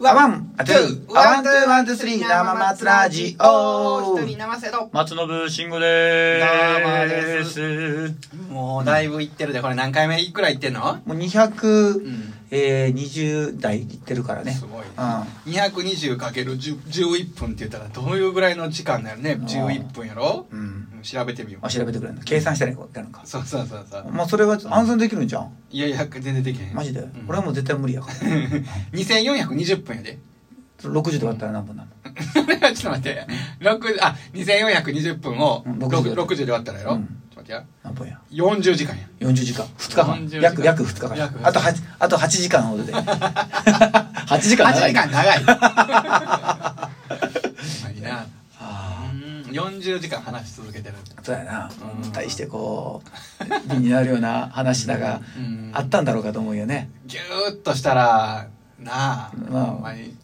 ワ one、a、two、one、two、one、two、three、生松ラジオ。一人生瀬戸。松信慎吾でー。です。もうだいぶいってるで。これ何回目いくらいってんの？もう200、ん。えー、20代いってるからね。すごいね。うん。220×11 分って言ったらどういうぐらいの時間だよね？11分やろ？うん。うん調べてみよう。あ、調べてくれるの。計算したらいいのか。そうそうそうそう。まあ、それは安全できるんじゃん。いやいや全然できへんマジで？うん。俺はもう絶対無理やから。2420分やで。60で割ったら何分なの？それはちょっと待って。6あ2420分をうん60 60 60で。割ったらやろ、うん。ちょっと待ってや。何分や？40時間や。40時間。2日間。40時間。約約2日間。約あと8あと8時間ほどで。8時間8長い。時間長いほんまになあうん40時間話し続けてる。あそうやな。うん。対してこう美になるような話だがうん。あったんだろうかと思うよね。ギューッとしたらなあ、まあほんまに。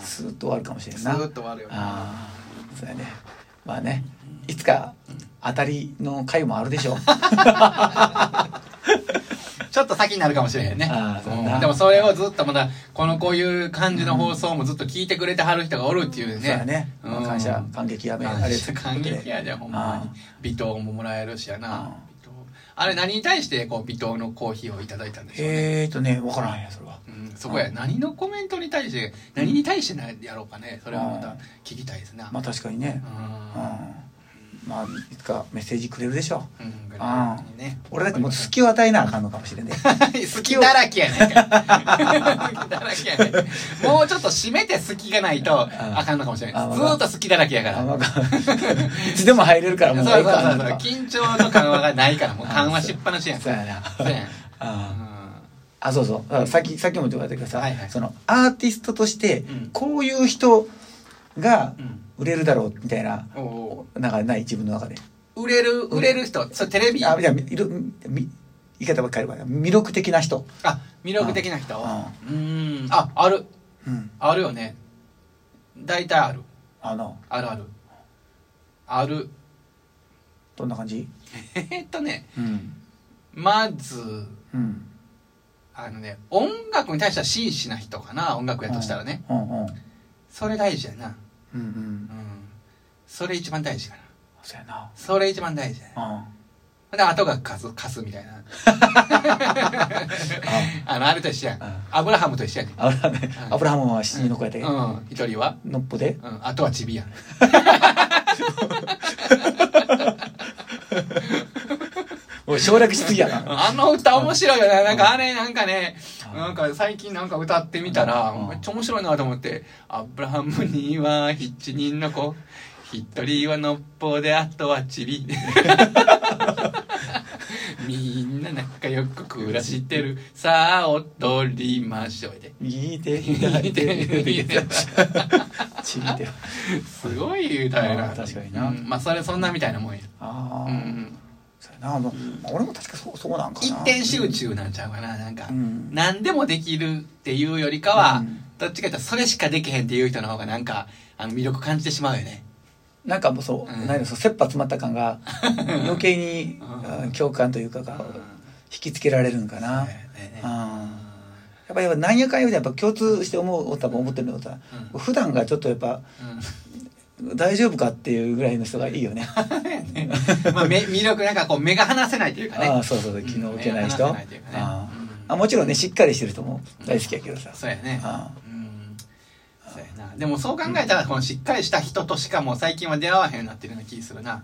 スーッと終わるかもしれんスなーッと終わるよな。ああそうやね。まあねいつか当たりの回もあるでしょう。ちょっと先になるかもしれへんね。うん。でもそれをずっとまだこのこういう感じの放送もずっと聞いてくれてはる人がおるっていうね。そうやね。うんまあ感謝感激やめあれ感激やでほんまに。微糖ももらえるしやなあれ何に対してこう微糖のコーヒーをいただいたんでしょうね？えーとね分からんやそれは。うんそこや。何のコメントに対して何に対してなやろうかねそれはまたうん。聞きたいですな。まあ確かにね。ううんまあいつかメッセージくれるでしょう。んうん。ね俺だってもう隙を与えなあかんのかもしれんね 好きだらけやねんか だらけやねん。もうちょっと締めて好きがないとあかんのかもしれない。あずーっと好きだらけやから。あまあいつでも入れるからもうそうそうそうそう。緊張の緩和がないからもう緩和しっぱなしやん。そうやな。そうやん。ああそうそう。さっきさっきも言われたけどさ、はいはい。そのアーティストとしてうん。こういう人がうん売れるだろうみたいななんかない自分の中で。売れる？売れる人？それテレビ？あじゃあいろみ言い方ばっかりば魅力的な人。あ魅力的な人？あうーん。あある。うん。あるよね。大体ある。あの。あるある。ある。どんな感じ？えーっとね。うん。まずうん。あのね音楽に対しては真摯な人かな音楽やとしたらね。うん。うん。それ大事やなうんうん。うん。それ一番大事かな。そうやな。それ一番大事やなうん。で後が貸す貸すみたいな。あ。のあれと一緒やん。あアブラハムと一緒やねんあれねアブラハムは七人の子やでうん。一人は。のっぽで。うん。あとはチビやん おい省略しすぎやなあの歌面白いよね。なんかあれ、なんかね、なんか最近なんか歌ってみたら、うんめっちゃ面白いなと思って、アブラハムには七人の子、一人はのっぽで、あとはチビ。みんな仲良く暮らしてる。さあ、踊りましょうで。右手左手右手ちぎて すごい歌やな。確かになうんまあ、それ、そんなみたいなもんや。ああ、うん。そうやな。まあ俺も確かそうそうなんかな。一点集中なんちゃうかな。なんかう、ん。何でもできるっていうよりかは、うん。どっちかというとそれしかできへんっていう人の方がなんかあの魅力感じてしまうよね。なんかもうそう、うん。何そう切羽詰まった感が 余計に、うん。うん共感というかが引きつけられるんかな、やっぱりなんやかんやでやっぱ共通して思う多分思ってるのはさ、うん。普段がちょっとやっぱ大丈夫かっていうぐらいの人がいいよね。う んまあめ魅力なんかこう目が離せないというかね。ああそうそうそう。気の置けない人、目が離せないね。あもちろんねしっかりしてる人も大好きやけどさ、そうやね。あうん。そうやな。でもそう考えたらこのしっかりした人としかもう最近は出会わへんようになってるような気するな。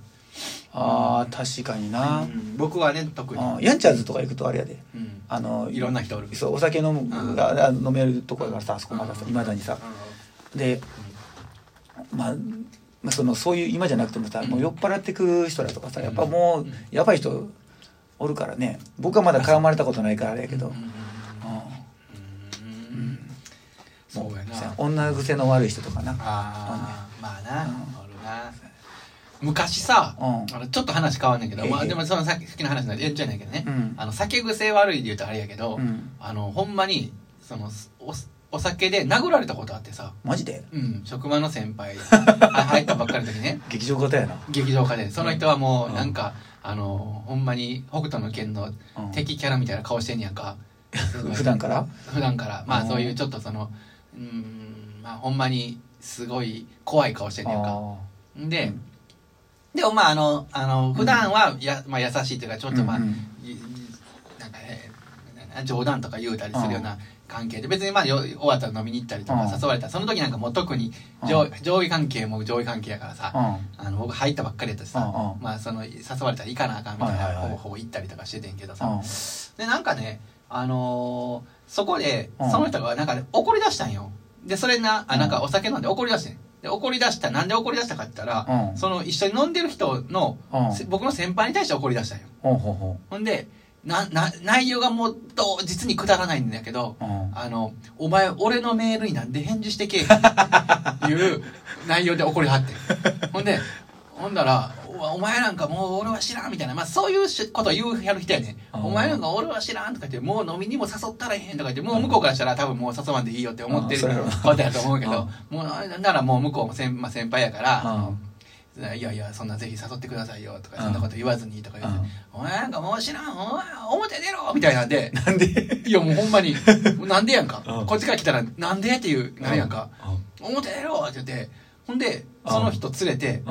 あー確かにな、うん。僕はね特に。あヤンチャーズとか行くとあれやで。うん。あのいろんな人おるそうお酒飲む、うん。があ飲めるところからさあそこまださいまだにさ。でまあまあそのそういう今じゃなくてもさ、もう酔っ払ってく人らとかさやっぱもううん。やばい人おるからね。僕はまだ絡まれたことないからあれやけど、うん。うん。うん。うんうんそうやな女癖の悪い人とかな。ああまあな、うん。な。昔さ、うん。あのちょっと話変わんねんけど、ええ。まあ、でもそのさっきの話なんで延長やねんけどね、うん。あの酒癖悪いで言うとあれやけど、うん。あのほんまにそのおお酒で殴られたことあってさ、マジで？うん、職場の先輩 あ入ったばっかりの時ね。劇場型やな。劇場家で。その人はもううん。なんか、あのほんまに北斗の拳のうん。敵キャラみたいな顔してんねやんか、普段から？普段から。まあうん。そういうちょっとそのうんまあほんまにすごい怖い顔してんねんか。あで、うん。でもまああのあの普段はや、まあ、優しいというかちょっとまあ、うんうん。いなんかねな冗談とか言うたりするような関係で別にまあよ終わったら飲みに行ったりとかうん。誘われたらその時なんかもう特にうん。上上位関係も上位関係やからさああの僕入ったばっかりやったしさまあその誘われたら行かなあかんみたいなはいはいはい。ほぼほぼ行ったりとかしててんけどさ。うん。でなんかねあのーそこでうん。その人がなんかね怒り出したんよ。でそれなあなん。うんかお酒飲んで怒り出してん。で怒り出したなんで怒り出したかって言ったらうん。その一緒に飲んでる人の僕の先輩に対して怒り出したんよ。ほんでなな内容がもっと実にくだらないんだけどううん。あのお前俺のメールになんで返事してけえっていう 内容で怒りはって ほんでほんだらお「お前なんかもう俺は知らん」みたいな、まあ、そういうしこと言うやる人やねん。うん。お前なんか俺は知らん」とか言って「もう飲みにも誘ったらへん」とか言ってもう向こうからしたら多分もう誘わんでいいよって思ってることやと思うけどうん。もうならもう向こうも先,、まあ、先輩やからうん「いやいやそんなぜひ誘ってくださいよ」とかうん。そんなこと言わずにとか言ってうん「お前なんかもう知らんお前表出ろ」みたいなんで。なんで？いやもうほんまになんでやんか。うん。こっちから来たらなんでっていうなるやんか。う表出ろって言ってほんでその人連れて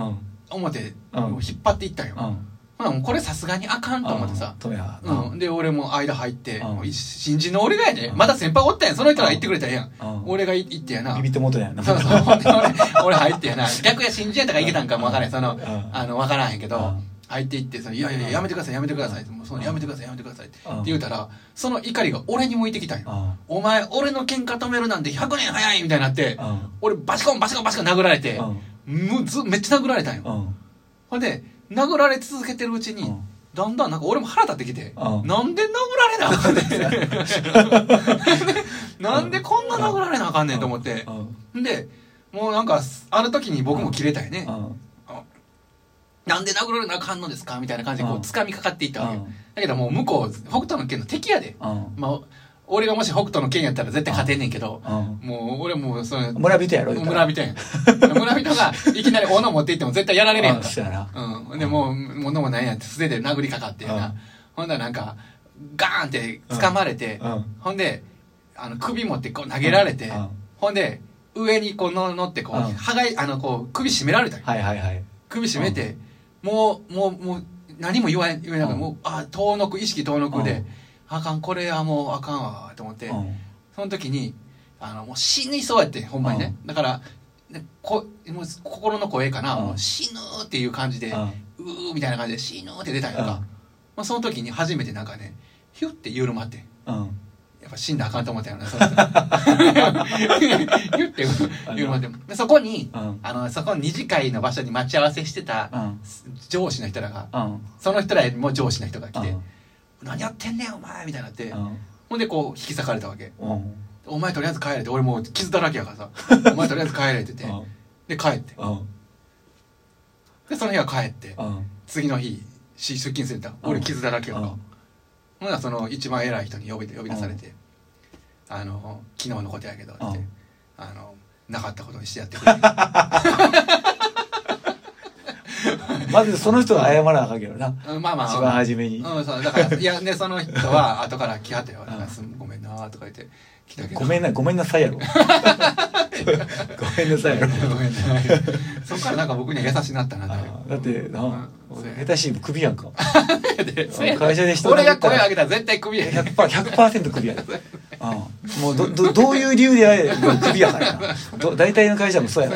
表うん。もう引っ張っていったんようんほなもうこれさすがにあかんと思ってさ。うん、で俺も間入って、新人の俺がやで、うん。まだ先輩おったやん。その人が言ってくれたやん、うん。俺が行ってやな。ビビってもとんやなそうそう。俺 俺入ってやな。逆や新人やったからいけたんかもわからん。その、ん。あのわからんへんけど、うん。入っていってその「いやいやいややめてくださいやめて。ください」もうそのやめてくださいやめてください」って。うん。言うたらその怒りが俺に向いてきたんよ。うん「お前俺の喧嘩止めるなんて100年早い」みたいになってうん。俺バシコンバシコンバシコン殴られてむずめっちゃ殴られたんよ。うん。ほんで殴られ続けてるうちに、うん。だんだんなんか俺も腹立ってきて、うん。なんで殴られなあかんねん。なんでこんな殴られなあかんねんと思って。う、ん。でもうなんかある時に僕も切れたよね、うん。なんで殴られなあかんのですかみたいな感じでこううん。掴みかかっていったわけ。だけどもう向こう北斗の拳の敵やで、うん。まあ、俺がもし北斗の拳やったら絶対勝てんねんけど、うん。もう俺もうその村人やろ村人や。ん村人がいきなり斧持っていっても絶対やられるやんうん。で、もう、物もないやんって素手で殴りかかってやな。うん。ほんならなんか、ガーンって掴まれて、うん。ほんで、あの、首持ってこう投げられて、うん。うん。ほんで、上にこうの乗ってこう、うん。はがい、あの、こう、首絞められたはいはいはい。首絞めて、もう、もう、もう、何も言わん、言えなくて、うん。もう、あ、遠のく、意識遠のくで、うん。あかん、これはもうあかんわ、と思って、うん。その時に、あの、もう死にそうやって、ほんまにね。だから、ねこもう心の声かな、うん。死ぬっていう感じで、うん。うーみたいな感じで死ぬって出たんやんか、うん。まあ、その時に初めてなんかねヒュッて緩まって。うん。やっぱ死んだらあかんと思ったよね。そ の時ヒュッて緩まって。でそこにうん。あのそこの二次会の場所に待ち合わせしてたうん。上司の人らがうん。その人らも上司の人が来てうん「何やってんねんお前」みたいになってうん。ほんでこう引き裂かれたわけ。うん「お前とりあえず帰れ」って俺もう傷だらけやからさ「お前とりあえず帰れ」って言って。で帰って。うん。でその日は帰って。うん。次の日し出勤するんだ。俺傷だらけやから。うん。ほんならその一番偉い人に呼び呼び出されて「あの昨日のことやけど」ってうん。あのなかったことにしてやってくれ」まずその人が謝らなあかんけどな。うんまあまあ。一番初めに。うんそう。だからいやねその人は後から来はってよ「なん。かすごな」とか言って来たけど。ごめんな ごめんなさいやろ。ごめんなさいやろ。ごめんなそっからなんか僕には優しくなったなあだってなうん。下手しいクビやんか。会社で人俺が声上げたら絶対クビや 100%, 100%クビやん。もうどどどういう理由であれクビやからな。ど大体の会社もそうやか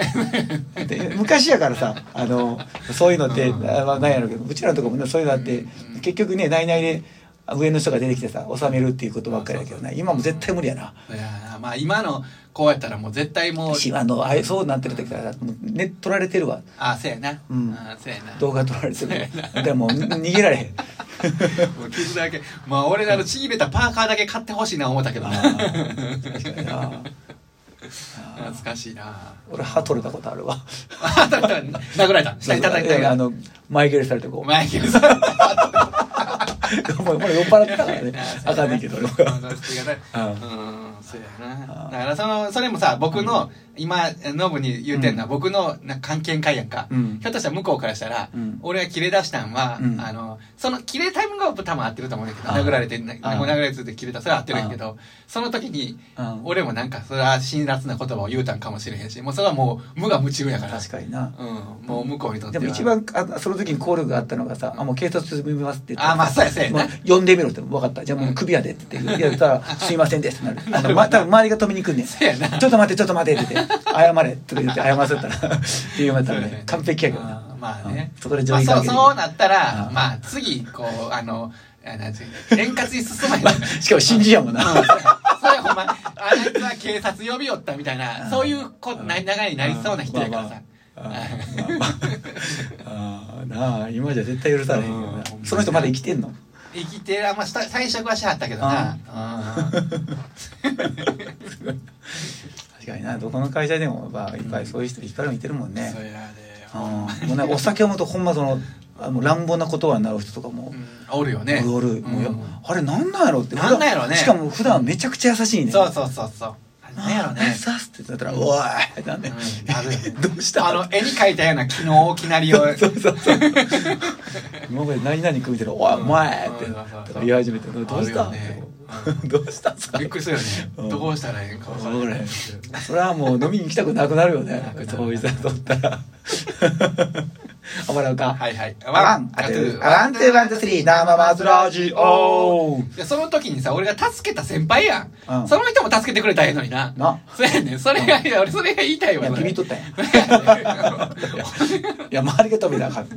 らで昔やからさあのそういうのって、あまあ、なんやろうけどうちらのとこもねそういうのあって、結局ね内々で上の人が出てきてさ収めるっていうことばっかりだけどね今も絶対無理やな。いやまあ今のこうやったらもう絶対もうしあのあれそうなってる時からもうね取られてるわ。あそうやな。うん。あそうやな。動画撮られてる。でも逃げられへん。もう傷だけ。まあ俺らのちぎれたパーカーだけ買ってほしいな思ったけどな。懐かしいな。俺歯取れたことあるわ。あだから殴られた。下に叩いたあの前蹴りされてこう。マイケルさんもうもう酔っ払ってたからね。あかんね。んけど俺はうんそうやなうん。うんそうやな。あだからそのそれもさ僕の今ノブに言うてんのは、僕のな関係会やんか、うん。ひょっとしたら向こうからしたら、うん。俺が切れ出したんは、うん。あのその切れタイムが多分合ってると思うんだけどあ殴られてなあ殴られて切れた。それは合ってるんやけどその時にうん俺もなんかそれは辛辣な言葉を言うたんかもしれへんしもうそれはもう無我夢中やから。確かにな。うん、もう向こうにとっては。でも一番あその時に効力があったのがさ「あもう警察呼びます」って言ってあまあそうやそうやなも呼んでみろって分かった。じゃあもうクビやでって言って言ったら「すいませんです」ってなる。あの、ま、多分周りが止めに来んねん。ちょっと待ってちょっと待ってって「謝れ」とか言って謝らせたら っていうまたね完璧やけどなまあね。うん。そこで上位関係で。そうなったらうん。まあ次こうあの円滑に進まへん しかも新人やもんな、うん。それほんまあいつは警察呼びよったみたいなそういうこな流れになりそうな人やからさ。まあまあ あーなあ今じゃ絶対許されへんけどな。うん。その人まだ生きてんの？生きてあんました退職はしはったけどな確かになどこの会社でもまあいっぱいそういう人いっぱいいてるもんうんね。そ、やで。うん。もうなんかお酒を飲むとほんまそのあの乱暴な言葉になる人とかもうん。おるよね。おるもうあれなんなんやろって。なんなんやろね。しかも普段めちゃくちゃ優しいねそうそうそうそう。なんやろあねさすって言ったら「おい!」ってなんで、どうした？あの絵に描いたような昨日大きなりを そうそうそう。今まで何々組んでる「おいお前!」って言い始めて「どうした?」あるよね どうしたんすか？びっくりするよね。うん。どうしたらええんか分から分からへんへんそれはもう飲みに行きたくなくなるよね。そういう人とったら。あ笑うか。はいはい。 One、a、two、one、two、one、two、three、生松ラジオ。でその時にさ俺が助けた先輩やん、うん。その人も助けてくれたらええのにな。な。そうやねん。それが、いや俺それが言いたいわ。いや、ビビっとったんや。いや、周りが止めたらあかん。